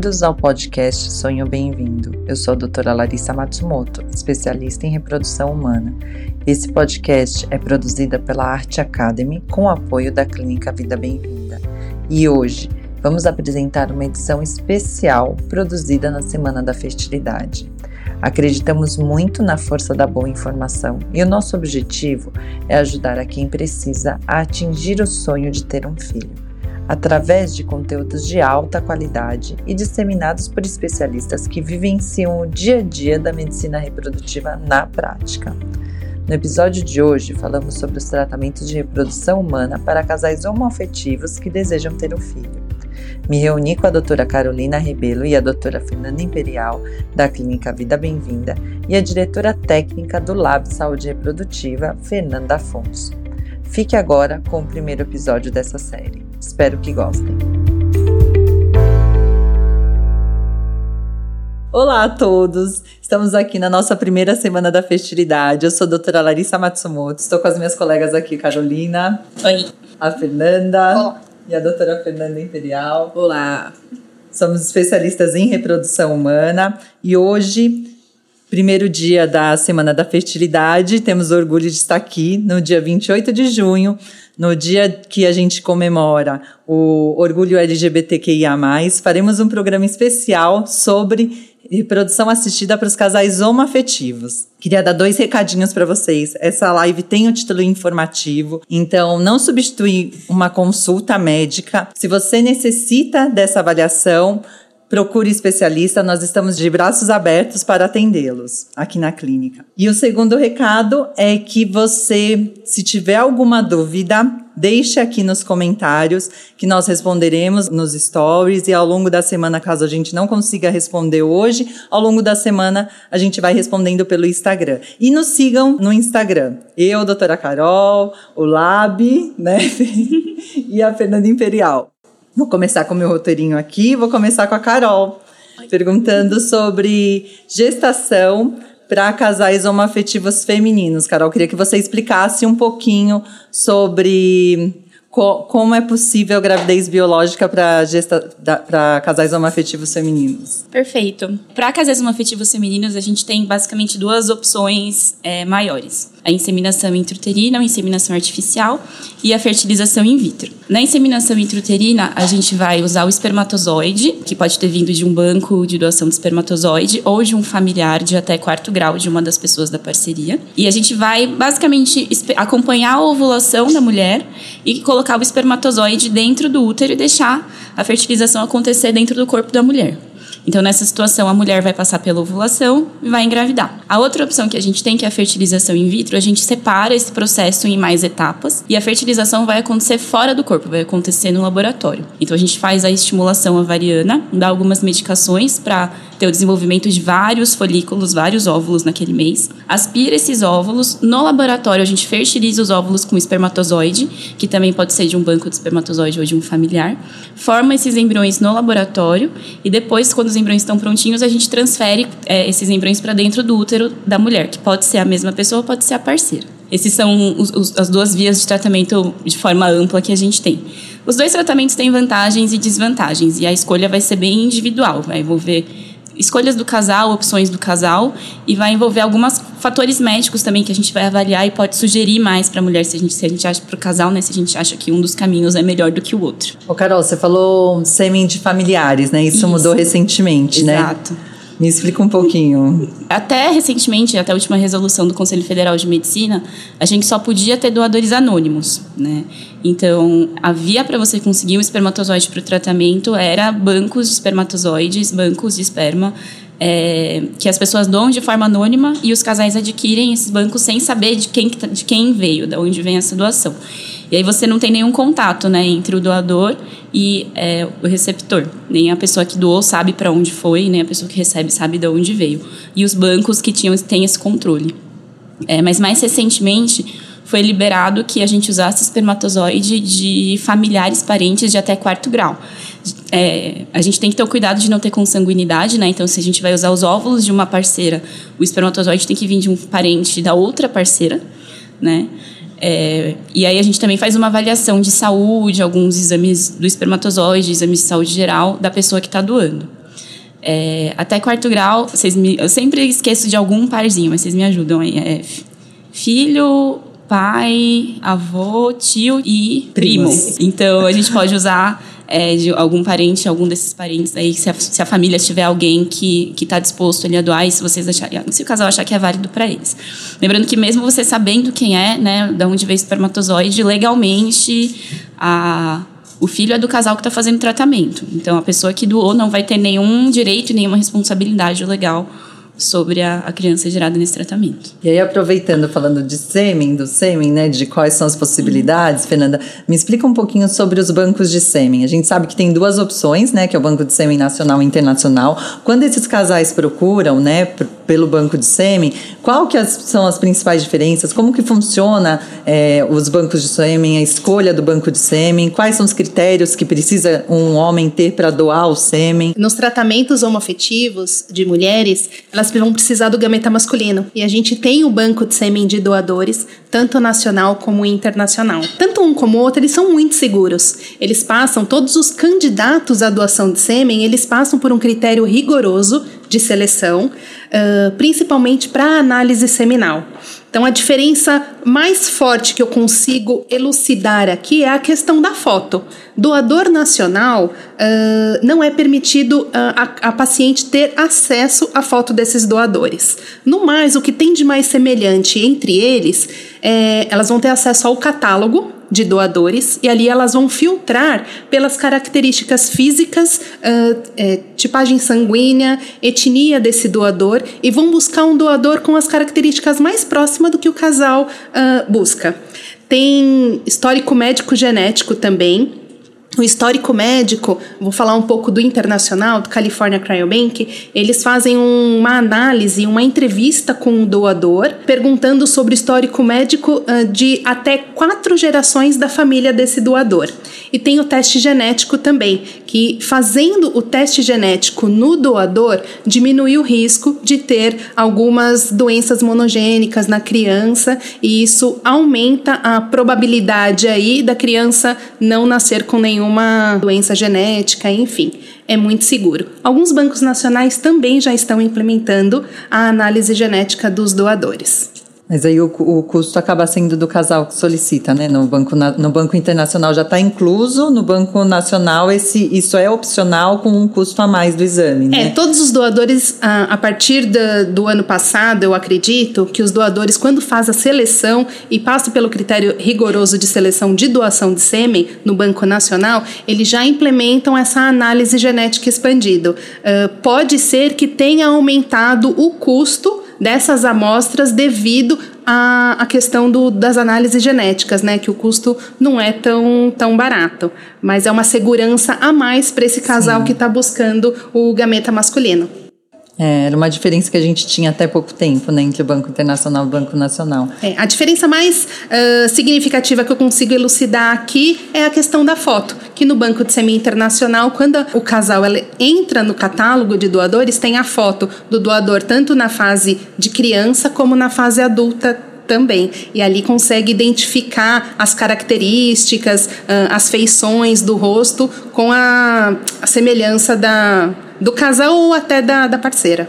Bem-vindos ao podcast Sonho Bem-vindo. Eu sou a doutora Larissa Matsumoto, especialista em reprodução humana. Esse podcast é produzido pela Arte Academy com apoio da Clínica Vida Bem-vinda. E hoje vamos apresentar uma edição especial produzida na Semana da Fertilidade. Acreditamos muito na força da boa informação e o nosso objetivo é ajudar a quem precisa a atingir o sonho de ter um filho através de conteúdos de alta qualidade e disseminados por especialistas que vivenciam o dia a dia da medicina reprodutiva na prática. No episódio de hoje, falamos sobre os tratamentos de reprodução humana para casais homoafetivos que desejam ter um filho. Me reuni com a doutora Carolina Rebelo e a doutora Fernanda Imperial, da Clínica Vida Bem-vinda, e a diretora técnica do Lab Saúde Reprodutiva, Fernanda Afonso. Fique agora com o primeiro episódio dessa série. Espero que gostem. Olá a todos! Estamos aqui na nossa primeira semana da fertilidade. Eu sou a doutora Larissa Matsumoto, estou com as minhas colegas aqui, Carolina. Oi. A Fernanda. Olá. E a doutora Fernanda Imperial. Olá. Somos especialistas em reprodução humana e hoje primeiro dia da Semana da Fertilidade. Temos orgulho de estar aqui no dia 28 de junho, no dia que a gente comemora o orgulho LGBTQIA. Faremos um programa especial sobre reprodução assistida para os casais homoafetivos. Queria dar dois recadinhos para vocês. Essa live tem o um título informativo, então não substitui uma consulta médica. Se você necessita dessa avaliação, procure especialista, nós estamos de braços abertos para atendê-los aqui na clínica. E o segundo recado é que você, se tiver alguma dúvida, deixe aqui nos comentários que nós responderemos nos stories e ao longo da semana, caso a gente não consiga responder hoje, ao longo da semana a gente vai respondendo pelo Instagram. E nos sigam no Instagram. Eu, doutora Carol, o Lab, né? e a Fernanda Imperial. Vou começar com o meu roteirinho aqui, vou começar com a Carol, perguntando sobre gestação para casais homoafetivos femininos. Carol, queria que você explicasse um pouquinho sobre co como é possível gravidez biológica para casais homoafetivos femininos? Perfeito. Para casais homoafetivos femininos, a gente tem basicamente duas opções é, maiores: a inseminação intrauterina, a inseminação artificial e a fertilização in vitro. Na inseminação intrauterina, a gente vai usar o espermatozoide, que pode ter vindo de um banco de doação de espermatozoide ou de um familiar de até quarto grau de uma das pessoas da parceria. E a gente vai basicamente acompanhar a ovulação da mulher e colocar o espermatozoide dentro do útero e deixar a fertilização acontecer dentro do corpo da mulher. Então, nessa situação, a mulher vai passar pela ovulação e vai engravidar. A outra opção que a gente tem, que é a fertilização in vitro, a gente separa esse processo em mais etapas e a fertilização vai acontecer fora do corpo, vai acontecer no laboratório. Então, a gente faz a estimulação ovariana, dá algumas medicações para ter o desenvolvimento de vários folículos, vários óvulos naquele mês. Aspira esses óvulos. No laboratório, a gente fertiliza os óvulos com espermatozoide, que também pode ser de um banco de espermatozoide ou de um familiar. Forma esses embriões no laboratório e depois, quando os embriões estão prontinhos, a gente transfere é, esses embriões para dentro do útero da mulher, que pode ser a mesma pessoa pode ser a parceira. Esses são os, os, as duas vias de tratamento de forma ampla que a gente tem. Os dois tratamentos têm vantagens e desvantagens, e a escolha vai ser bem individual, vai envolver escolhas do casal, opções do casal, e vai envolver alguns fatores médicos também que a gente vai avaliar e pode sugerir mais para a mulher se a gente se a gente acha para o casal, né, se a gente acha que um dos caminhos é melhor do que o outro. Ô Carol, você falou sêmen de familiares, né? Isso, Isso. mudou recentemente, Exato. né? Exato. Me explica um pouquinho. Até recentemente, até a última resolução do Conselho Federal de Medicina, a gente só podia ter doadores anônimos, né? Então, a via para você conseguir um espermatozoide para o tratamento era bancos de espermatozoides, bancos de esperma, é, que as pessoas doam de forma anônima e os casais adquirem esses bancos sem saber de quem, tá, de quem veio, de onde vem essa doação. E aí você não tem nenhum contato né, entre o doador e é, o receptor. Nem a pessoa que doou sabe para onde foi, nem a pessoa que recebe sabe de onde veio. E os bancos que tinham têm esse controle. É, mas mais recentemente foi liberado que a gente usasse espermatozoide de familiares parentes de até quarto grau. É, a gente tem que ter o cuidado de não ter consanguinidade, né? Então, se a gente vai usar os óvulos de uma parceira, o espermatozoide tem que vir de um parente da outra parceira, né? É, e aí a gente também faz uma avaliação de saúde, alguns exames do espermatozoide, exames de saúde geral da pessoa que está doando. É, até quarto grau, vocês me, eu sempre esqueço de algum parzinho, mas vocês me ajudam aí. É filho, pai, avô, tio e primo. Então a gente pode usar é, de algum parente, algum desses parentes aí, se a, se a família tiver alguém que está disposto ali a doar e se vocês acharem, se o casal achar que é válido para eles. Lembrando que mesmo você sabendo quem é, né, de onde veio o espermatozoide, legalmente a o filho é do casal que está fazendo tratamento. Então, a pessoa que doou não vai ter nenhum direito e nenhuma responsabilidade legal sobre a, a, criança gerada nesse tratamento. E aí, aproveitando, falando de sêmen, do sêmen, né, de quais são as possibilidades, uhum. Fernanda, me explica um pouquinho sobre os bancos de sêmen. A gente sabe que tem duas opções, né, que é o Banco de Sêmen Nacional e Internacional. Quando esses casais procuram, né, pelo banco de sêmen, qual que as, são as principais diferenças? Como que funciona é, os bancos de sêmen, a escolha do banco de sêmen? Quais são os critérios que precisa um homem ter para doar o sêmen? Nos tratamentos homoafetivos de mulheres, elas vão precisar do gameta masculino. E a gente tem o banco de sêmen de doadores, tanto nacional como internacional. Tanto um como o outro, eles são muito seguros. Eles passam, todos os candidatos à doação de sêmen, eles passam por um critério rigoroso de seleção, uh, principalmente para análise seminal. Então, a diferença mais forte que eu consigo elucidar aqui é a questão da foto. Doador nacional, uh, não é permitido uh, a, a, paciente ter acesso à foto desses doadores. No mais, o que tem de mais semelhante entre eles, é, elas vão ter acesso ao catálogo de doadores e ali elas vão filtrar pelas características físicas, uh, é, tipagem sanguínea, etnia desse doador e vão buscar um doador com as características mais próximas do que o casal busca. Tem histórico médico genético também, o histórico médico, vou falar um pouco do internacional, do California Cryobank, eles fazem uma análise, uma entrevista com o doador, perguntando sobre o histórico médico uh, de até quatro gerações da família desse doador. E tem o teste genético também, que fazendo o teste genético no doador, diminui o risco de ter algumas doenças monogênicas na criança, e isso aumenta a probabilidade aí da criança não nascer com nenhum nenhuma doença genética, enfim, é muito seguro. Alguns bancos nacionais também já estão implementando a análise genética dos doadores. Mas aí o, o custo acaba sendo do casal que solicita, né? No banco, no banco internacional já está incluso, no banco nacional esse, isso é opcional com um custo a mais do exame, né? É, todos os doadores, a, a partir da, do ano passado, eu acredito que os doadores, quando faz a seleção e passa pelo critério rigoroso de seleção de doação de sêmen no Banco Nacional, eles já implementam essa análise genética expandida. Uh, pode ser que tenha aumentado o custo dessas amostras devido à, à questão do, das análises genéticas, né? Que o custo não é tão, tão barato. Mas é uma segurança a mais para esse casal Sim. que está buscando o gameta masculino. É, era uma diferença que a gente tinha até pouco tempo, né, entre o Banco Internacional e o Banco Nacional. É, a diferença mais uh, significativa que eu consigo elucidar aqui é a questão da foto, que no Banco de Semi Internacional, quando o casal entra no catálogo de doadores, tem a foto do doador tanto na fase de criança como na fase adulta também. E ali consegue identificar as características, as feições do rosto com a, a semelhança da do casal ou até da, da parceira.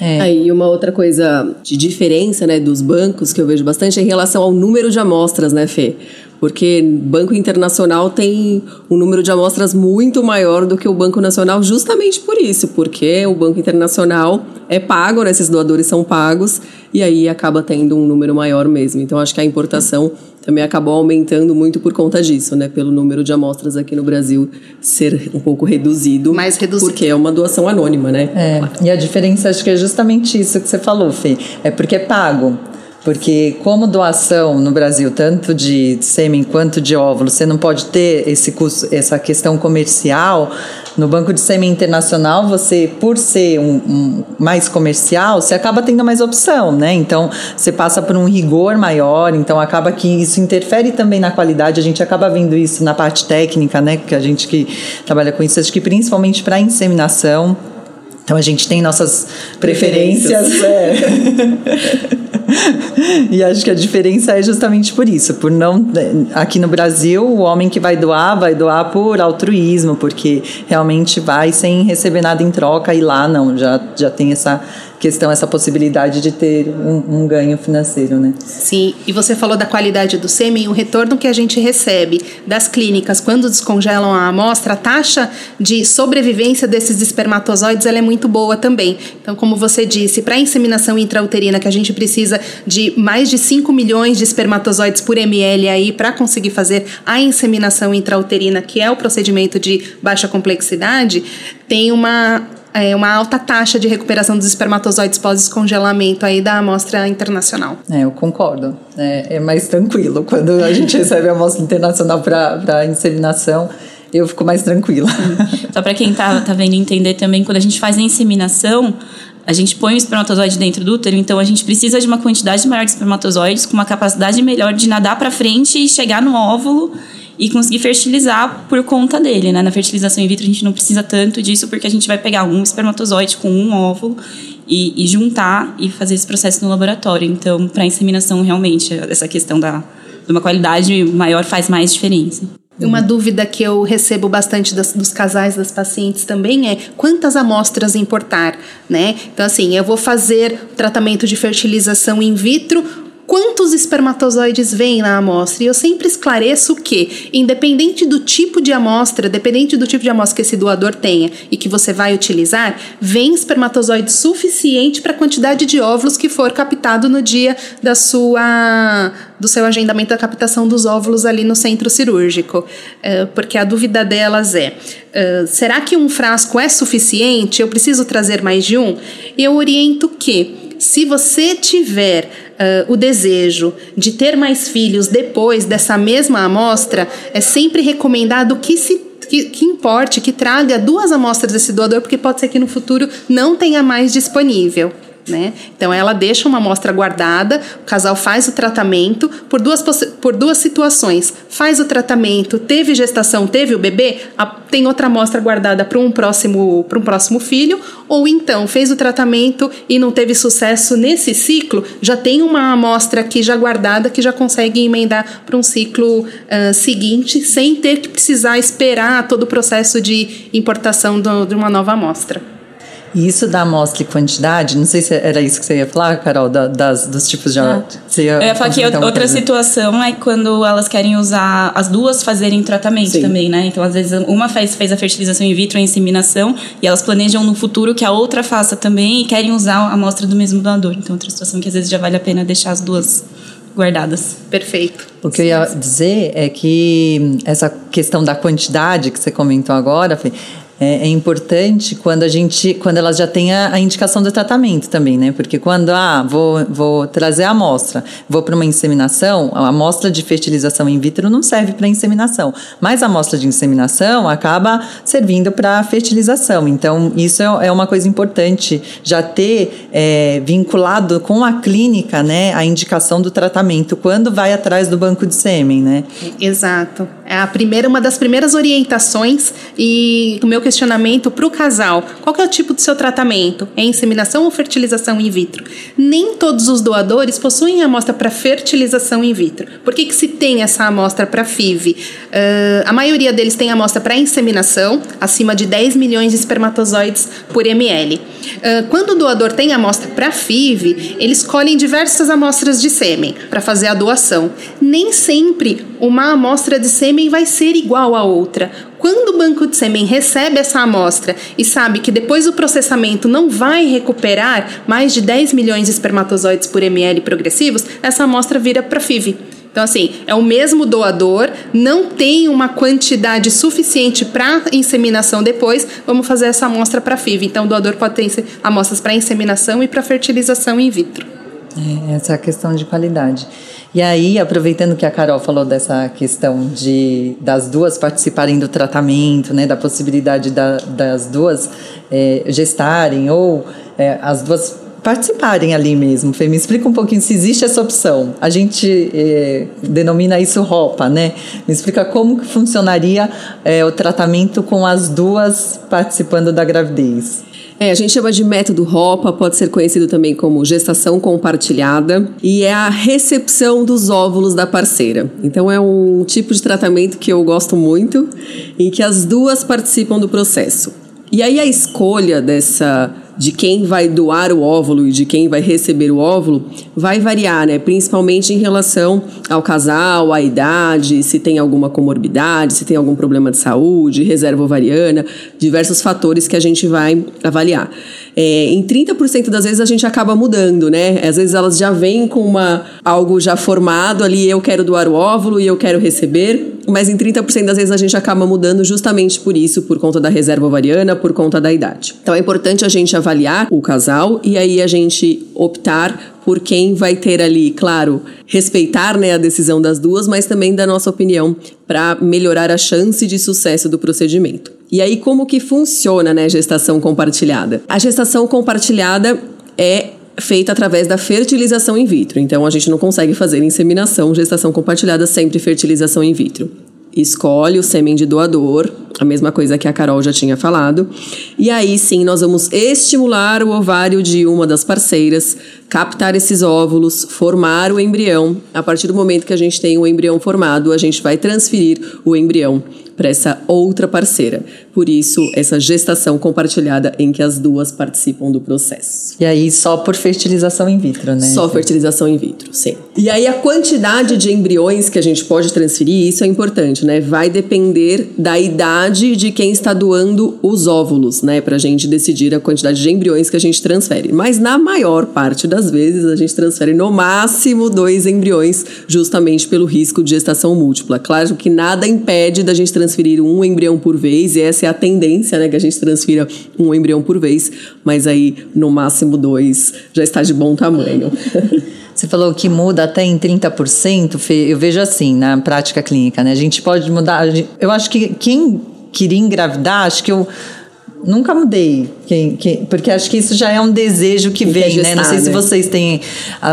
É. Aí uma outra coisa de diferença, né, dos bancos que eu vejo bastante é em relação ao número de amostras, né, Fê? Porque Banco Internacional tem um número de amostras muito maior do que o Banco Nacional, justamente por isso, porque o Banco Internacional é pago, né, esses doadores são pagos, e aí acaba tendo um número maior mesmo. Então acho que a importação também acabou aumentando muito por conta disso, né? Pelo número de amostras aqui no Brasil ser um pouco reduzido. Mais reduzido. Porque é uma doação anônima, né? É, claro. e a diferença acho que é justamente isso que você falou, Fê. É porque é pago. Porque como doação no Brasil, tanto de sêmen quanto de óvulo, você não pode ter esse custo, essa questão comercial. No Banco de Sêmen Internacional, você, por ser um, um, mais comercial, você acaba tendo mais opção, né? Então, você passa por um rigor maior, então acaba que isso interfere também na qualidade. A gente acaba vendo isso na parte técnica, né? Que a gente que trabalha com isso, acho que principalmente para inseminação. Então, a gente tem nossas preferências. preferências. É. e acho que a diferença é justamente por isso, por não aqui no Brasil o homem que vai doar vai doar por altruísmo, porque realmente vai sem receber nada em troca e lá não, já já tem essa questão, essa possibilidade de ter um, um, ganho financeiro, né? Sim, e você falou da qualidade do sêmen, o retorno que a gente recebe das clínicas quando descongelam a amostra, a taxa de sobrevivência desses espermatozoides ela é muito boa também. Então, como você disse, para a inseminação intrauterina, que a gente precisa de mais de 5 milhões de espermatozoides por ml aí para conseguir fazer a inseminação intrauterina, que é o procedimento de baixa complexidade, tem uma é, uma alta taxa de recuperação dos espermatozoides pós-descongelamento aí da amostra internacional. É, eu concordo. É, é mais tranquilo quando a gente recebe a amostra internacional para inseminação eu fico mais tranquila. Só para quem tá, tá vendo entender também, quando a gente faz a inseminação, a gente põe o espermatozoide dentro do útero, então a gente precisa de uma quantidade maior de espermatozoides com uma capacidade melhor de nadar para frente e chegar no óvulo e conseguir fertilizar por conta dele, né? Na fertilização in vitro a gente não precisa tanto disso porque a gente vai pegar um espermatozoide com um óvulo e, e juntar e fazer esse processo no laboratório. Então, para inseminação, realmente, essa questão da, de uma qualidade maior faz mais diferença. Uma dúvida que eu recebo bastante das, dos casais, das pacientes também é quantas amostras importar, né? Então, assim, eu vou fazer tratamento de fertilização in vitro quantos espermatozoides vêm na amostra. E eu sempre esclareço que, independente do tipo de amostra, dependente do tipo de amostra que esse doador tenha e que você vai utilizar, vem espermatozoide suficiente para a quantidade de óvulos que for captado no dia da sua do seu agendamento da captação dos óvulos ali no centro cirúrgico. Uh, porque a dúvida delas é: uh, será que um frasco é suficiente? Eu preciso trazer mais de um? Eu oriento que se você tiver uh, o desejo de ter mais filhos depois dessa mesma amostra, é sempre recomendado que se que, que, importe, que traga duas amostras desse doador, porque pode ser que no futuro não tenha mais disponível. Né? Então ela deixa uma amostra guardada, o casal faz o tratamento por duas, por duas situações. Faz o tratamento, teve gestação, teve o bebê, a, tem outra amostra guardada para um próximo para um próximo filho, ou então fez o tratamento e não teve sucesso nesse ciclo, já tem uma amostra aqui já guardada que já consegue emendar para um ciclo uh, seguinte sem ter que precisar esperar todo o processo de importação do, de uma nova amostra. E isso da amostra e quantidade, não sei se era isso que você ia falar, Carol, da, das, dos tipos de. Ah. Você ia Eu ia falar que outra coisa. situação é quando elas querem usar as duas fazerem tratamento Sim. também, né? Então, às vezes, uma faz, fez a fertilização in vitro, a inseminação, e elas planejam no futuro que a outra faça também e querem usar a amostra do mesmo doador. Então, outra situação que às vezes já vale a pena deixar as duas guardadas. Perfeito. O que eu ia dizer é que essa questão da quantidade que você comentou agora, Fê, é, é, importante quando a gente, quando elas já têm a, a, indicação do tratamento também, né? Porque quando, ah, vou, vou trazer a amostra, vou para uma inseminação, a amostra de fertilização in vitro não serve para inseminação, mas a amostra de inseminação acaba servindo para fertilização. Então, isso é, é, uma coisa importante, já ter é, vinculado com a clínica, né, a indicação do tratamento quando vai atrás do banco de sêmen, né? Exato. É a primeira, uma das primeiras orientações e o meu questionamento para o casal: qual é o tipo do seu tratamento? É inseminação ou fertilização in vitro? Nem todos os doadores possuem amostra para fertilização in vitro. Por que, que se tem essa amostra para FIV? Uh, a maioria deles tem amostra para inseminação, acima de 10 milhões de espermatozoides por ml. Uh, quando o doador tem amostra para FIV, eles escolhem diversas amostras de sêmen para fazer a doação. Nem sempre uma amostra de sêmen vai ser igual à outra. Quando o banco de sêmen recebe essa amostra e sabe que depois do processamento não vai recuperar mais de 10 milhões de espermatozoides por ml progressivos, essa amostra vira para FIV. Então, assim, é o mesmo doador, não tem uma quantidade suficiente para inseminação depois, vamos fazer essa amostra para FIV. Então, o doador pode ter amostras para inseminação e para fertilização in vitro. É, essa é a questão de qualidade. E aí, aproveitando que a Carol falou dessa questão de das duas participarem do tratamento, né, da possibilidade da, das duas é, gestarem ou é, as duas participarem ali mesmo. Fê, me explica um pouquinho se existe essa opção. A gente é, denomina isso roupa, né? Me explica como que funcionaria é, o tratamento com as duas participando da gravidez. É, a gente chama de método ROPA, pode ser conhecido também como gestação compartilhada, e é a recepção dos óvulos da parceira. Então é um tipo de tratamento que eu gosto muito, em que as duas participam do processo. E aí a escolha dessa de quem vai doar o óvulo e de quem vai receber o óvulo vai variar, né? Principalmente em relação ao casal, à idade, se tem alguma comorbidade, se tem algum problema de saúde, reserva ovariana, diversos fatores que a gente vai avaliar. É, em 30% das vezes a gente acaba mudando, né? Às vezes elas já vêm com uma, algo já formado ali, eu quero doar o óvulo e eu quero receber, mas em 30% das vezes a gente acaba mudando justamente por isso, por conta da reserva ovariana, por conta da idade. Então é importante a gente avaliar o casal e aí a gente optar por quem vai ter ali, claro, respeitar né, a decisão das duas, mas também da nossa opinião para melhorar a chance de sucesso do procedimento. E aí, como que funciona né, a gestação compartilhada? A gestação compartilhada é feita através da fertilização in vitro. Então, a gente não consegue fazer inseminação, gestação compartilhada, sempre fertilização in vitro escolhe o sêmen de doador, a mesma coisa que a Carol já tinha falado. E aí sim, nós vamos estimular o ovário de uma das parceiras, captar esses óvulos, formar o embrião. A partir do momento que a gente tem o embrião formado, a gente vai transferir o embrião para essa outra parceira. Por isso, essa gestação compartilhada em que as duas participam do processo. E aí, só por fertilização in vitro, né? Só fertilização in vitro, sim. E aí, a quantidade de embriões que a gente pode transferir, isso é importante, né? Vai depender da idade de quem está doando os óvulos, né? Para a gente decidir a quantidade de embriões que a gente transfere. Mas, na maior parte das vezes, a gente transfere no máximo dois embriões, justamente pelo risco de gestação múltipla. Claro que nada impede da gente transferir um embrião por vez, e essa é a tendência, né? Que a gente transfira um embrião por vez, mas aí, no máximo dois, já está de bom tamanho. Você falou que muda até em 30%, Fê, eu vejo assim na prática clínica, né? A gente pode mudar. Eu acho que quem queria engravidar, acho que eu nunca mudei. Quem, quem, porque acho que isso já é um desejo que vem, né? Não sei né? se vocês têm.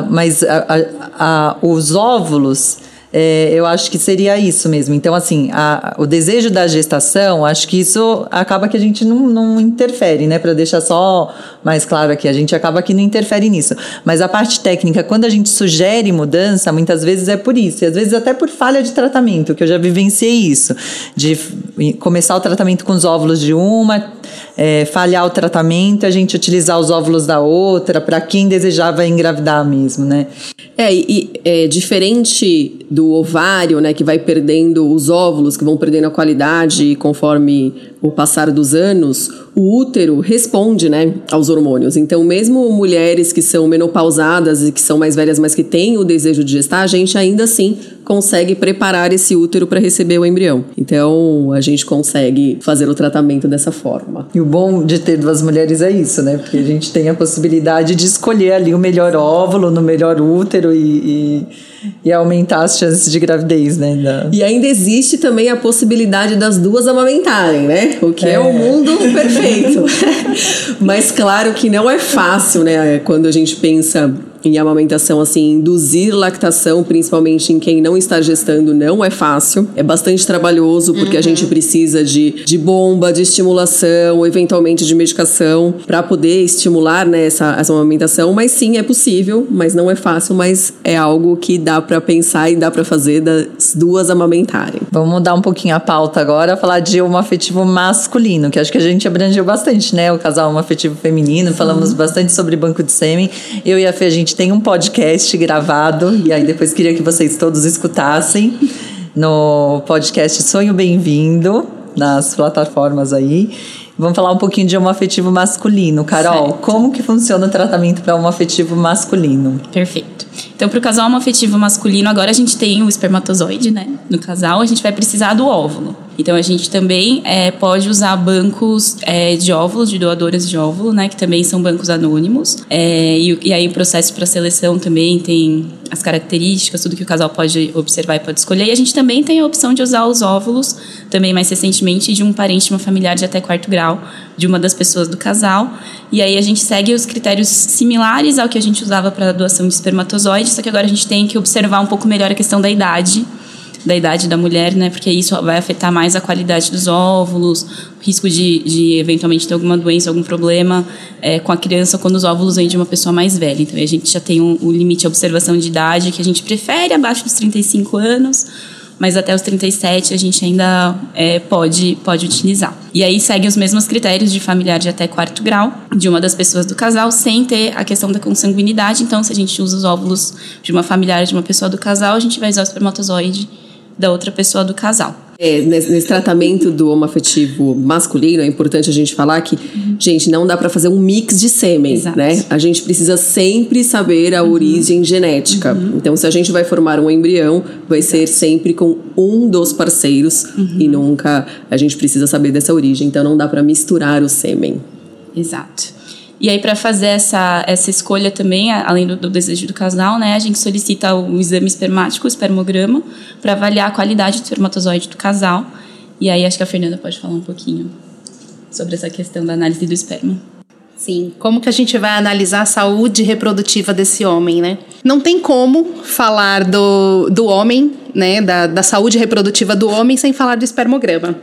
Mas a, a, a, os óvulos é, eu acho que seria isso mesmo. Então, assim, a, o desejo da gestação, acho que isso acaba que a gente não, não interfere, né? Para deixar só mais claro aqui, a gente acaba que não interfere nisso. Mas a parte técnica, quando a gente sugere mudança, muitas vezes é por isso. E às vezes até por falha de tratamento, que eu já vivenciei isso. De começar o tratamento com os óvulos de uma, é, falhar o tratamento, a gente utilizar os óvulos da outra, para quem desejava engravidar mesmo, né? É, e é diferente do ovário, né, que vai perdendo os óvulos, que vão perdendo a qualidade conforme o passar dos anos, o útero responde, né, aos hormônios. Então, mesmo mulheres que são menopausadas e que são mais velhas, mas que têm o desejo de gestar, a gente ainda assim consegue preparar esse útero para receber o embrião. Então, a gente consegue fazer o tratamento dessa forma. E o bom de ter duas mulheres é isso, né? Porque a gente tem a possibilidade de escolher ali o melhor óvulo no melhor útero e, e, e aumentar as chances de gravidez, né? Da... E ainda existe também a possibilidade das duas amamentarem, né? O que é, é o mundo perfeito. Mas claro que não é fácil, né? Quando a gente pensa em amamentação, assim, induzir lactação, principalmente em quem não está gestando, não é fácil. É bastante trabalhoso, porque uhum. a gente precisa de, de bomba, de estimulação, eventualmente de medicação, para poder estimular né, essa, essa amamentação. Mas sim, é possível, mas não é fácil, mas é algo que dá para pensar e dá para fazer das duas amamentarem. Vamos mudar um pouquinho a pauta agora, falar de um afetivo masculino, que acho que a gente abrangeu bastante, né? O casal afetivo feminino, falamos bastante sobre banco de sêmen. Eu e a Fê, a gente gente tem um podcast gravado, e aí depois queria que vocês todos escutassem no podcast Sonho Bem-vindo, nas plataformas aí. Vamos falar um pouquinho de homoafetivo masculino. Carol, certo. como que funciona o tratamento para homoafetivo masculino? Perfeito. Então, para o casal homoafetivo masculino, agora a gente tem o espermatozoide, né? No casal, a gente vai precisar do óvulo. Então a gente também é, pode usar bancos é, de óvulos, de doadoras de óvulo, né? Que também são bancos anônimos. É, e, e, aí o processo para seleção também tem as características, tudo que o casal pode observar e pode escolher. E a gente também tem a opção de usar os óvulos, também mais recentemente, de um parente, uma familiar de até quarto grau, de uma das pessoas do casal. E aí a gente segue os critérios similares ao que a gente usava para a doação de espermatozoides, só que agora a gente tem que observar um pouco melhor a questão da idade da idade da mulher, né? Porque isso vai afetar mais a qualidade dos óvulos, risco de, de eventualmente ter alguma doença, algum problema é, com a criança quando os óvulos vêm de uma pessoa mais velha. Então a gente já tem um, um limite de observação de idade que a gente prefere abaixo dos 35 anos mas até os 37 a gente ainda é, pode, pode utilizar. E aí segue os mesmos critérios de familiar de até quarto grau de uma das pessoas do casal, sem ter a questão da consanguinidade. Então, se a gente usa os óvulos de uma familiar de uma pessoa do casal, a gente vai usar o espermatozoide da outra pessoa do casal. É, nesse, nesse, tratamento do homoafetivo masculino, é importante a gente falar que, uhum. gente, não dá para fazer um mix de sêmen, Exato. né? A gente precisa sempre saber a uhum. origem genética. Uhum. Então, se a gente vai formar um embrião, vai Exato. ser sempre com um dos parceiros uhum. e nunca a gente precisa saber dessa origem. Então, não dá para misturar o sêmen. Exato. E aí, para fazer essa, essa escolha também, além do, do, desejo do casal, né, a gente solicita o exame espermático, o espermograma, para avaliar a qualidade do espermatozoide do casal. E aí, acho que a Fernanda pode falar um pouquinho sobre essa questão da análise do esperma. Sim, como que a gente vai analisar a saúde reprodutiva desse homem, né? Não tem como falar do, do homem, né, da, da saúde reprodutiva do homem sem falar do espermograma.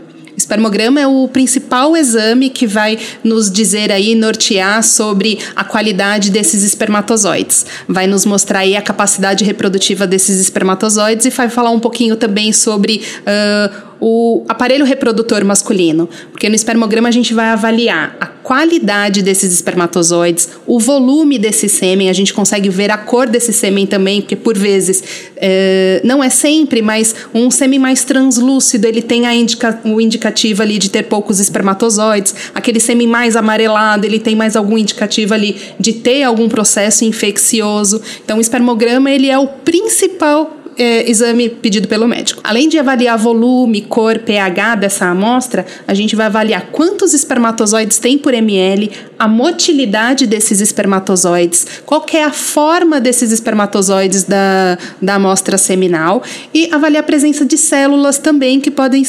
Espermograma é o principal exame que vai nos dizer aí, nortear sobre a qualidade desses espermatozoides. Vai nos mostrar aí a capacidade reprodutiva desses espermatozoides e vai falar um pouquinho também sobre uh, o aparelho reprodutor masculino, porque no espermograma a gente vai avaliar a qualidade desses espermatozoides, o volume desse sêmen, a gente consegue ver a cor desse sêmen também, porque por vezes é, não é sempre, mas um sêmen mais translúcido ele tem a indica, o indicativo ali de ter poucos espermatozoides, aquele sêmen mais amarelado ele tem mais algum indicativo ali de ter algum processo infeccioso. Então o espermograma ele é o principal é, exame pedido pelo médico. Além de avaliar volume, cor, pH dessa amostra, a gente vai avaliar quantos espermatozoides tem por ml, a motilidade desses espermatozoides, qual é a forma desses espermatozoides da, da amostra seminal e avaliar a presença de células também que podem,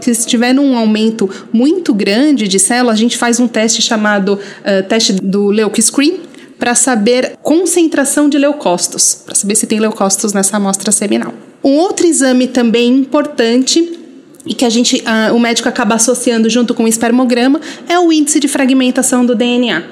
que se tiver um aumento muito grande de células, a gente faz um teste chamado uh, teste do Leuciscreen, para saber concentração de leucócitos, para saber se tem leucócitos nessa amostra seminal. Um outro exame também importante e que a gente, uh, o médico acaba associando junto com o espermograma é o índice de fragmentação do DNA.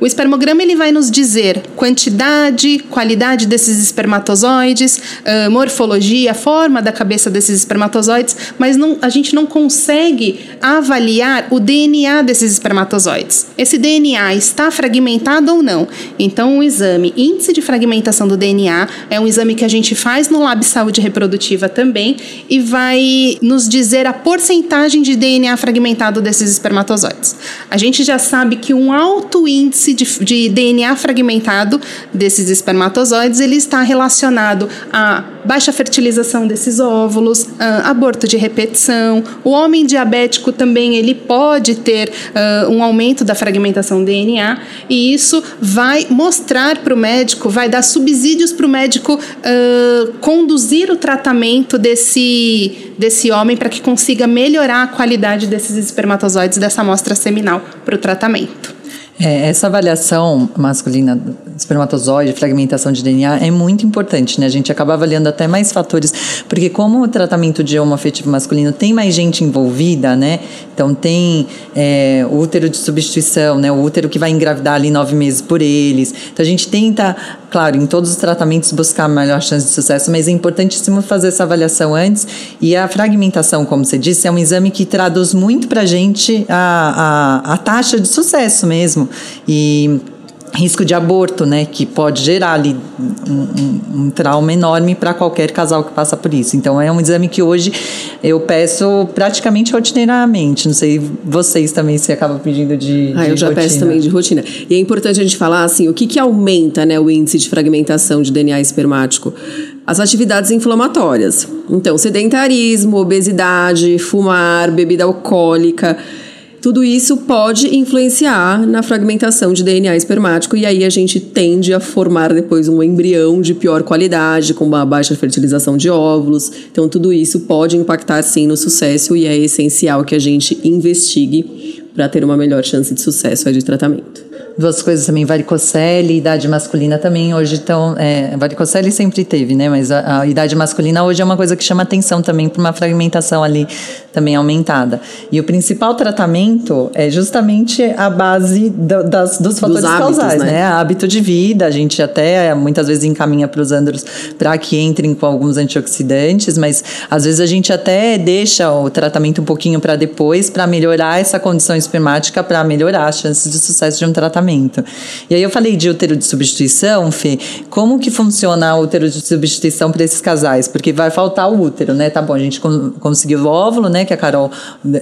O espermograma ele vai nos dizer quantidade, qualidade desses espermatozoides, uh, morfologia, forma da cabeça desses espermatozoides, mas não, a gente não consegue avaliar o DNA desses espermatozoides. Esse DNA está fragmentado ou não? Então, o exame índice de fragmentação do DNA é um exame que a gente faz no Lab Saúde Reprodutiva também e vai nos dizer a porcentagem de DNA fragmentado desses espermatozoides. A gente já sabe que um alto índice índice de, de DNA fragmentado desses espermatozoides ele está relacionado a baixa fertilização desses óvulos, aborto de repetição. O homem diabético também ele pode ter uh, um aumento da fragmentação DNA e isso vai mostrar para o médico, vai dar subsídios para o médico uh, conduzir o tratamento desse, desse homem para que consiga melhorar a qualidade desses espermatozoides dessa amostra seminal para o tratamento. É, essa avaliação masculina espermatozoide, fragmentação de DNA é muito importante, né? A gente acaba avaliando até mais fatores, porque como o tratamento de homoafetivo masculino tem mais gente envolvida, né? Então tem é, útero de substituição, né? O útero que vai engravidar ali nove meses por eles. Então a gente tenta, claro, em todos os tratamentos buscar a melhor chance de sucesso, mas é importantíssimo fazer essa avaliação antes. E a fragmentação, como você disse, é um exame que traduz muito para a gente a, a taxa de sucesso mesmo. E risco de aborto, né, que pode gerar ali um, um, um trauma enorme para qualquer casal que passa por isso. Então é um exame que hoje eu peço praticamente rotineiramente. Não sei vocês também se acabam pedindo de, ah, de eu já rotina. peço também de rotina. E é importante a gente falar assim, o que que aumenta, né, o índice de fragmentação de DNA espermático? As atividades inflamatórias. Então, sedentarismo, obesidade, fumar, bebida alcoólica, tudo isso pode influenciar na fragmentação de DNA espermático e aí a gente tende a formar depois um embrião de pior qualidade, com uma baixa fertilização de óvulos. Então, tudo isso pode impactar sim no sucesso e é essencial que a gente investigue para ter uma melhor chance de sucesso de tratamento. Duas coisas também, varicocele, idade masculina também hoje estão. É, varicocele sempre teve, né? Mas a, a, idade masculina hoje é uma coisa que chama atenção também para uma fragmentação ali também aumentada. E o principal tratamento é justamente a base do, das, dos fatores dos hábitos, causais, né? né? Hábito de vida, a gente até muitas vezes encaminha para os andros para que entrem com alguns antioxidantes, mas às vezes a gente até deixa o tratamento um pouquinho para depois para melhorar essa condição espermática, para melhorar as chances de sucesso de um tratamento tratamento. E aí eu falei de útero de substituição, Fê, como que funciona o útero de substituição para esses casais? Porque vai faltar o útero, né? Tá bom, a gente conseguiu o óvulo, né? Que a Carol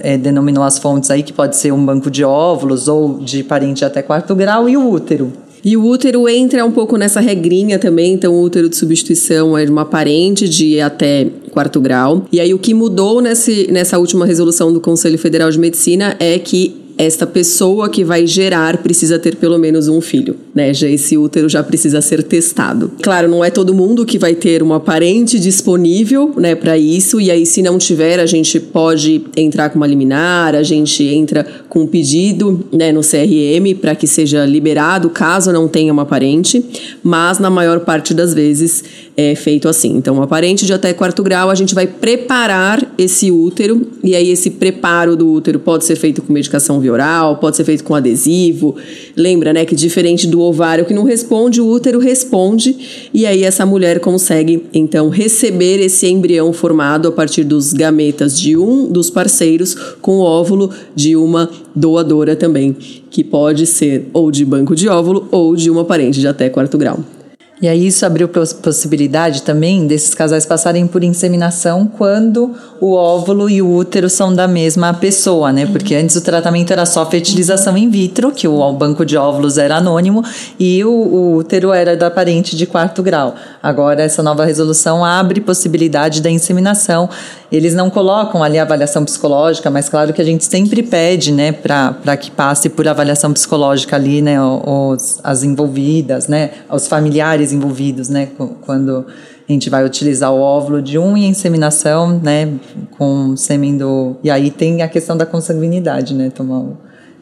é, denominou as fontes aí, que pode ser um banco de óvulos ou de parente até quarto grau, e o útero. E o útero entra um pouco nessa regrinha também, então o útero de substituição é de uma parente de até quarto grau. E aí o que mudou nesse, nessa última resolução do Conselho Federal de Medicina é que esta pessoa que vai gerar precisa ter pelo menos um filho, né? Já esse útero já precisa ser testado. Claro, não é todo mundo que vai ter uma parente disponível, né, para isso, e aí se não tiver, a gente pode entrar com uma liminar, a gente entra com um pedido, né, no CRM para que seja liberado caso não tenha uma parente, mas na maior parte das vezes é feito assim. Então, uma parente de até quarto grau, a gente vai preparar esse útero, e aí esse preparo do útero pode ser feito com medicação oral, pode ser feito com adesivo. Lembra, né, que diferente do ovário que não responde, o útero responde e aí essa mulher consegue então receber esse embrião formado a partir dos gametas de um dos parceiros com o óvulo de uma doadora também, que pode ser ou de banco de óvulo ou de uma parente de até quarto grau. E aí isso abriu possibilidade também desses casais passarem por inseminação quando o óvulo e o útero são da mesma pessoa, né? Porque antes o tratamento era só fertilização in vitro, que o banco de óvulos era anônimo, e o, o útero era da parente de quarto grau. Agora essa nova resolução abre possibilidade da inseminação. Eles não colocam ali a avaliação psicológica, mas claro que a gente sempre pede, né, para que passe por avaliação psicológica ali, né, os, as envolvidas, né, os familiares envolvidos, né? Quando a gente vai utilizar o óvulo de um e a inseminação, né? Com sêmen do. E aí tem a questão da consanguinidade, né? Tomar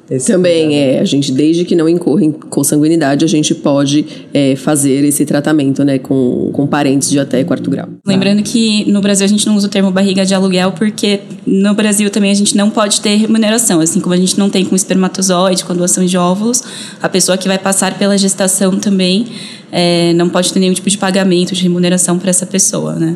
esse Também cuidado. é, a gente, desde que não incorra em consanguinidade, a gente pode é, fazer esse tratamento, né, com, com parentes de até quarto grau. Lembrando que no Brasil a gente não usa o termo barriga de aluguel porque no Brasil também a gente não pode ter remuneração, assim como a gente não tem com espermatozoide, com doação de óvulos, a pessoa que vai passar pela gestação também é, não pode ter nenhum tipo de pagamento de remuneração para essa pessoa, né?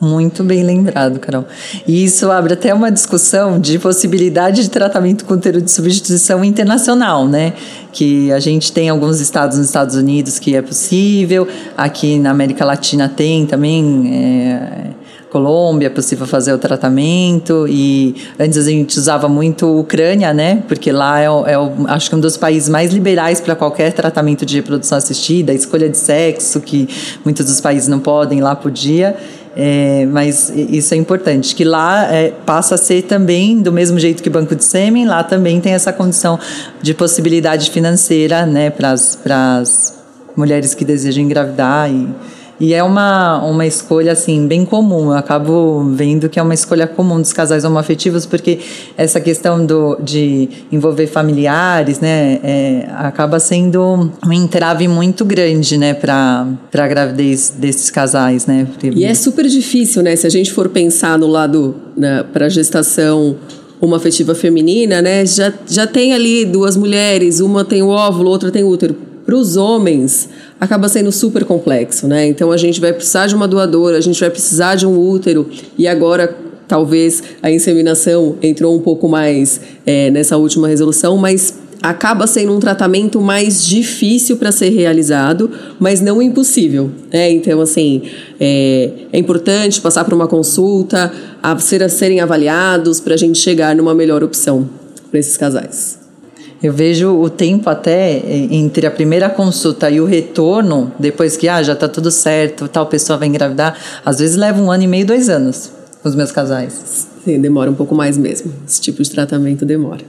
Muito bem lembrado, Carol. E isso abre até uma discussão de possibilidade de tratamento com útero de substituição internacional, né? Que a gente tem alguns estados nos Estados Unidos que é possível, aqui na América Latina tem também. É, Colômbia é possível fazer o tratamento e antes a gente usava muito Ucrânia, né? Porque lá é, é acho que um dos países mais liberais para qualquer tratamento de reprodução assistida, escolha de sexo que muitos dos países não podem, lá podia. É, mas isso é importante, que lá é, passa a ser também, do mesmo jeito que o Banco de Sêmen, lá também tem essa condição de possibilidade financeira né, para as mulheres que desejam engravidar e e é uma, uma escolha, assim, bem comum. Eu acabo vendo que é uma escolha comum dos casais homoafetivos, porque essa questão do, de envolver familiares, né, é, acaba sendo um entrave muito grande, né, para a gravidez desses casais, né. E é super difícil, né, se a gente for pensar no lado, né, para gestação uma afetiva feminina, né, já, já tem ali duas mulheres, uma tem o óvulo, outra tem o útero. Para os homens, acaba sendo super complexo, né? Então a gente vai precisar de uma doadora, a gente vai precisar de um útero e agora talvez a inseminação entrou um pouco mais é, nessa última resolução, mas acaba sendo um tratamento mais difícil para ser realizado, mas não impossível. Né? Então, assim, é, é importante passar por uma consulta, a, ser, a serem avaliados para a gente chegar numa melhor opção para esses casais. Eu vejo o tempo até eh, entre a primeira consulta e o retorno, depois que ah, já está tudo certo, tal pessoa vai engravidar, às vezes leva um ano e meio, dois anos os meus casais. Sim, demora um pouco mais mesmo. Esse tipo de tratamento demora.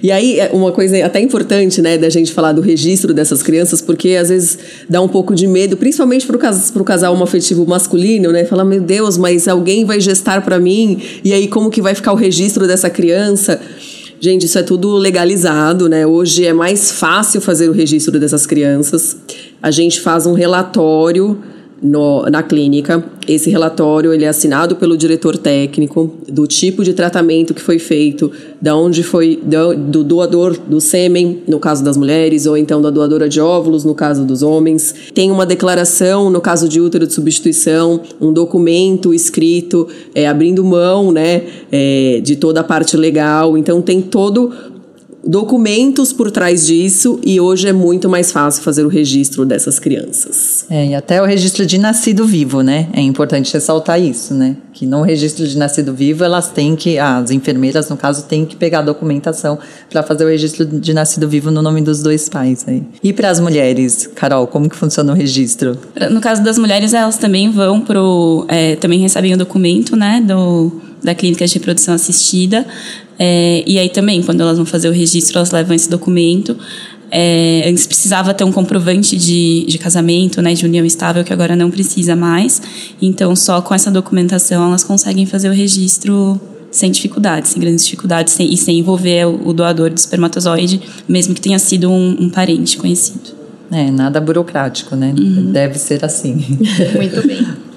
E aí, é uma coisa até importante, né, da gente falar do registro dessas crianças, porque às vezes dá um pouco de medo, principalmente para o casal, casal afetivo masculino, né? Falar, meu Deus, mas alguém vai gestar para mim, e aí como que vai ficar o registro dessa criança? Gente, isso é tudo legalizado, né? Hoje é mais fácil fazer o registro dessas crianças. A gente faz um relatório no, na clínica. Esse relatório ele é assinado pelo diretor técnico do tipo de tratamento que foi feito, da onde foi do, do doador do sêmen, no caso das mulheres, ou então da doadora de óvulos, no caso dos homens. Tem uma declaração, no caso de útero de substituição, um documento escrito é, abrindo mão né, é, de toda a parte legal. Então tem todo documentos por trás disso e hoje é muito mais fácil fazer o registro dessas crianças. É, e até o registro de nascido vivo, né? É importante ressaltar isso, né? Que no registro de nascido vivo elas têm que, as enfermeiras no caso, têm que pegar a documentação para fazer o registro de nascido vivo no nome dos dois pais. Aí. E para as mulheres, Carol, como que funciona o registro? No caso das mulheres, elas também vão pro, é, também recebem o documento, né? Do da clínica de reprodução assistida. É, e aí também, quando elas vão fazer o registro, elas levam esse documento. É, antes precisava ter um comprovante de, de casamento, né, de união estável, que agora não precisa mais. Então, só com essa documentação elas conseguem fazer o registro sem dificuldades, sem grandes dificuldades, sem, e sem envolver o, o, doador do espermatozoide, mesmo que tenha sido um, um parente conhecido. É, nada burocrático, né? Uhum. Deve ser assim. Muito bem.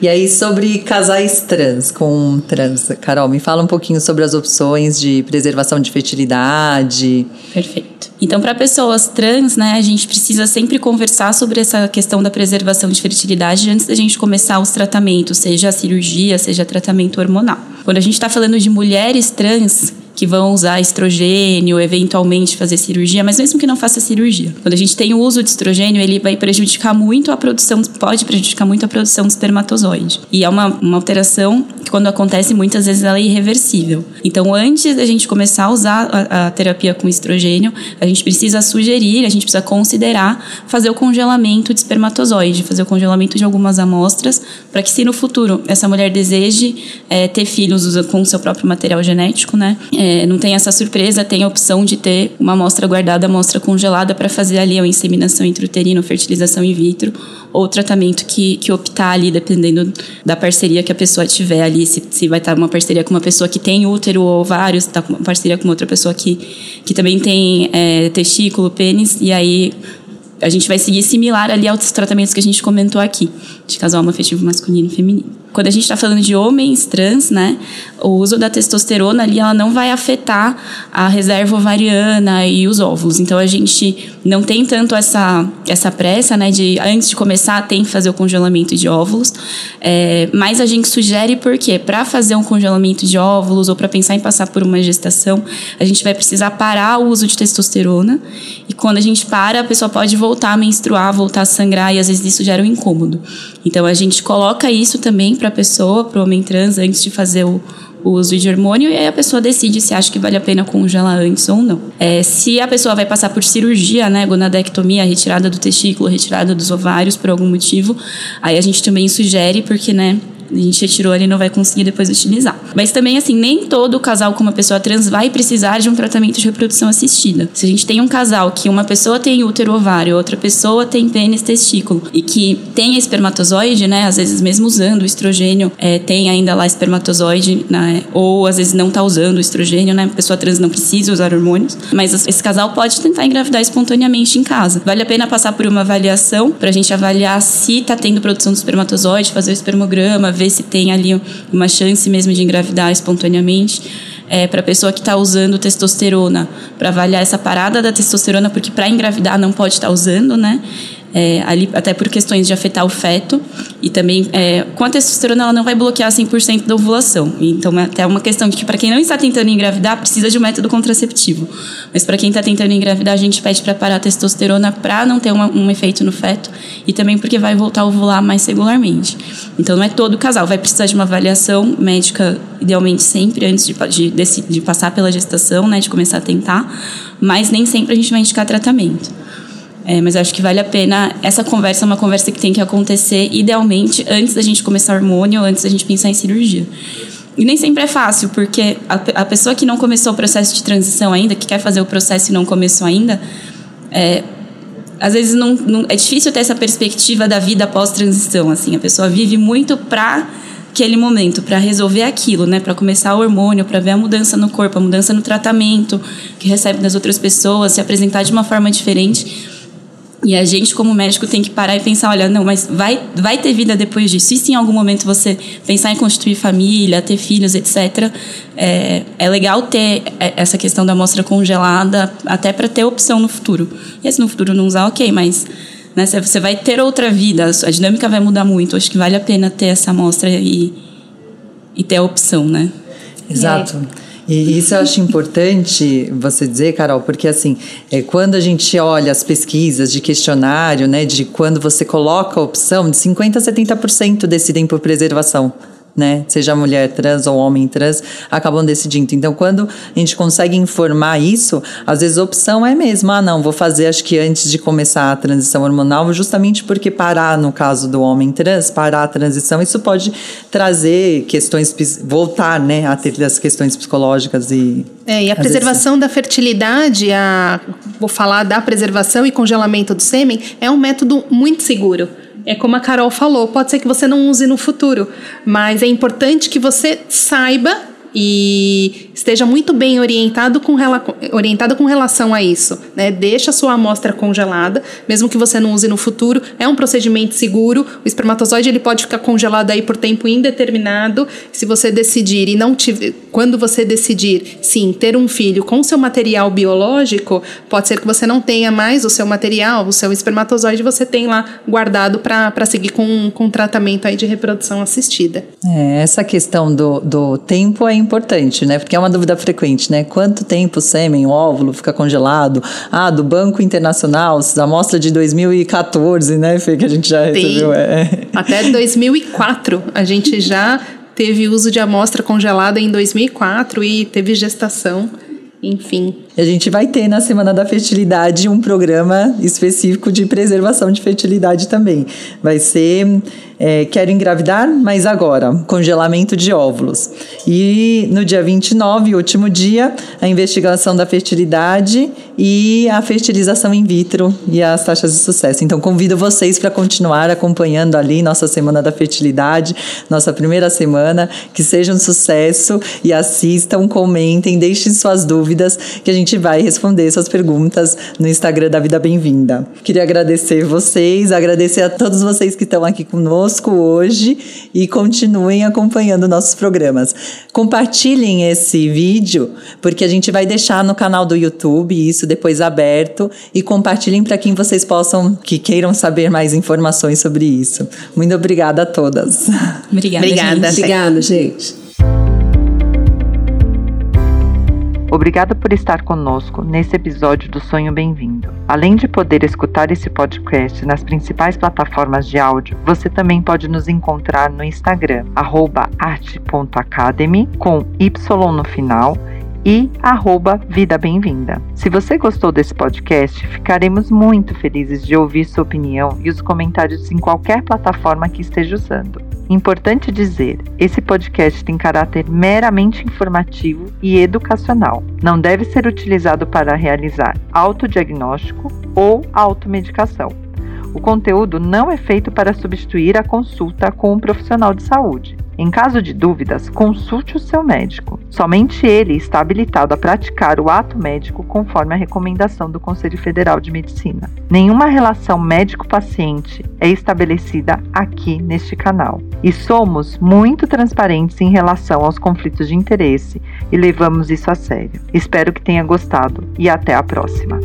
E aí, sobre casais trans com trans, Carol, me fala um pouquinho sobre as opções de preservação de fertilidade. Perfeito. Então, para pessoas trans, né, a gente precisa sempre conversar sobre essa questão da preservação de fertilidade antes da gente começar os tratamentos, seja a cirurgia, seja tratamento hormonal. Quando a gente está falando de mulheres trans, que vão usar estrogênio, eventualmente fazer cirurgia, mas mesmo que não faça cirurgia. Quando a gente tem o uso de estrogênio, ele vai prejudicar muito a produção, pode prejudicar muito a produção de espermatozoide. E é uma, uma alteração que, quando acontece, muitas vezes ela é irreversível. Então, antes da gente começar a usar a, a terapia com estrogênio, a gente precisa sugerir, a gente precisa considerar fazer o congelamento de espermatozoide, fazer o congelamento de algumas amostras, para que se no futuro essa mulher deseje é, ter filhos com o seu próprio material genético, né? É, é, não tem essa surpresa, tem a opção de ter uma amostra guardada, amostra congelada para fazer ali a inseminação intrauterina, fertilização in vitro ou tratamento que, que optar ali, dependendo da parceria que a pessoa tiver ali, se, se vai estar uma parceria com uma pessoa que tem útero ou ovário, se está uma parceria com outra pessoa que, que também tem é, testículo, pênis, e aí a gente vai seguir similar ali aos tratamentos que a gente comentou aqui, de casal afetivo masculino e feminino. Quando a gente está falando de homens trans, né, o uso da testosterona ali ela não vai afetar a reserva ovariana e os óvulos. Então a gente não tem tanto essa, essa pressa, né, de antes de começar tem que fazer o congelamento de óvulos. É, mas a gente sugere porque para fazer um congelamento de óvulos ou para pensar em passar por uma gestação, a gente vai precisar parar o uso de testosterona. E quando a gente para, a pessoa pode voltar a menstruar, voltar a sangrar e às vezes isso gera um incômodo. Então a gente coloca isso também para a pessoa, para o homem trans, antes de fazer o, o uso de hormônio e aí a pessoa decide se acha que vale a pena congelar antes ou não. É, se a pessoa vai passar por cirurgia, né, gonadectomia, retirada do testículo, retirada dos ovários por algum motivo, aí a gente também sugere porque, né, a gente retirou ali e não vai conseguir depois utilizar. Mas também, assim, nem todo casal com uma pessoa trans vai precisar de um tratamento de reprodução assistida. Se a gente tem um casal que uma pessoa tem útero ovário, outra pessoa tem pênis testículo e que tem espermatozoide, né? Às vezes, mesmo usando o estrogênio, é, tem ainda lá espermatozoide, né? Ou às vezes não tá usando o estrogênio, né? A pessoa trans não precisa usar hormônios. Mas esse casal pode tentar engravidar espontaneamente em casa. Vale a pena passar por uma avaliação pra gente avaliar se tá tendo produção de espermatozoide, fazer o espermograma, ver se tem ali uma chance mesmo de engravidar espontaneamente. É, para a pessoa que está usando testosterona, para avaliar essa parada da testosterona, porque para engravidar não pode estar tá usando, né? É, ali, até por questões de afetar o feto. E também, é, com a testosterona, ela não vai bloquear 100% da ovulação. Então, é até uma questão de que, para quem não está tentando engravidar, precisa de um método contraceptivo. Mas, para quem está tentando engravidar, a gente pede para parar a testosterona para não ter uma, um efeito no feto e também porque vai voltar a ovular mais regularmente. Então, não é todo casal. Vai precisar de uma avaliação médica, idealmente sempre, antes de, de, de, de passar pela gestação, né, de começar a tentar. Mas nem sempre a gente vai indicar tratamento. É, mas acho que vale a pena. Essa conversa é uma conversa que tem que acontecer, idealmente, antes da gente começar hormônio, antes da gente pensar em cirurgia. E nem sempre é fácil, porque a, a pessoa que não começou o processo de transição ainda, que quer fazer o processo e não começou ainda, é, às vezes não, não, é difícil ter essa perspectiva da vida após transição. Assim, a pessoa vive muito para aquele momento para resolver aquilo, né, para começar o hormônio, para ver a mudança no corpo, a mudança no tratamento que recebe das outras pessoas, se apresentar de uma forma diferente. E a gente, como médico, tem que parar e pensar: olha, não, mas vai, vai ter vida depois disso. E se em algum momento você pensar em constituir família, ter filhos, etc., é, é legal ter essa questão da amostra congelada, até para ter opção no futuro. E se no futuro não usar, ok, mas né? Você vai ter outra vida, a dinâmica vai mudar muito. Acho que vale a pena ter essa amostra e, e ter a opção, né? Exato. E isso eu acho importante você dizer, Carol, porque assim, é, quando a gente olha as pesquisas de questionário, né, de quando você coloca a opção, de 50% a 70% decidem por preservação né? Seja mulher trans ou homem trans, acabam decidindo. Então, quando a gente consegue informar isso, às vezes a opção é mesmo, ah, não, vou fazer acho que antes de começar a transição hormonal, justamente porque parar, no caso do homem trans, parar a transição, isso pode trazer questões, voltar, né, a ter as questões psicológicas e... É, e a preservação vezes... da fertilidade, a, vou falar da preservação e congelamento do sêmen, é um método muito seguro. É como a Carol falou, pode ser que você não use no futuro, mas é importante que você saiba e esteja muito bem orientado com, orientado com relação a isso. Né? Deixa a sua amostra congelada, mesmo que você não use no futuro. É um procedimento seguro. O espermatozoide ele pode ficar congelado aí por tempo indeterminado. Se você decidir e não tiver, quando você decidir, sim, ter um filho com seu material biológico, pode ser que você não tenha mais o seu material, o seu espermatozoide você tem lá guardado para seguir com, com tratamento aí de reprodução assistida. É, essa questão do, do tempo é importante, né? Porque é uma dúvida frequente, né? Quanto tempo o sêmen, o óvulo fica congelado? Ah, do Banco Internacional, da amostra de 2014, né, Fê, que a gente já recebeu. É. Até 2004 a gente já teve uso de amostra congelada em 2004 e teve gestação, enfim. A gente vai ter na Semana da Fertilidade um programa específico de preservação de fertilidade também. Vai ser é, Quero Engravidar, mas agora, congelamento de óvulos. E no dia 29, último dia, a investigação da fertilidade e a fertilização in vitro e as taxas de sucesso. Então, convido vocês para continuar acompanhando ali nossa Semana da Fertilidade, nossa primeira semana, que seja um sucesso e assistam, comentem, deixem suas dúvidas, que a gente gente vai responder suas perguntas no Instagram da Vida Bem-vinda. Queria agradecer vocês, agradecer a todos vocês que estão aqui conosco hoje e continuem acompanhando nossos programas. Compartilhem esse vídeo, porque a gente vai deixar no canal do YouTube isso depois aberto e compartilhem para quem vocês possam, que queiram saber mais informações sobre isso. Muito obrigada a todas. Obrigada, obrigada gente. Obrigada, gente. Obrigada por estar conosco nesse episódio do Sonho Bem-vindo. Além de poder escutar esse podcast nas principais plataformas de áudio, você também pode nos encontrar no Instagram, arte.academy, com Y no final e arroba Vida Bem-vinda. Se você gostou desse podcast, ficaremos muito felizes de ouvir sua opinião e os comentários em qualquer plataforma que esteja usando. Importante dizer, esse podcast tem caráter meramente informativo e educacional. Não deve ser utilizado para realizar autodiagnóstico ou automedicação. O conteúdo não é feito para substituir a consulta com um profissional de saúde. Em caso de dúvidas, consulte o seu médico. Somente ele está habilitado a praticar o ato médico conforme a recomendação do Conselho Federal de Medicina. Nenhuma relação médico-paciente é estabelecida aqui neste canal. E somos muito transparentes em relação aos conflitos de interesse e levamos isso a sério. Espero que tenha gostado e até a próxima.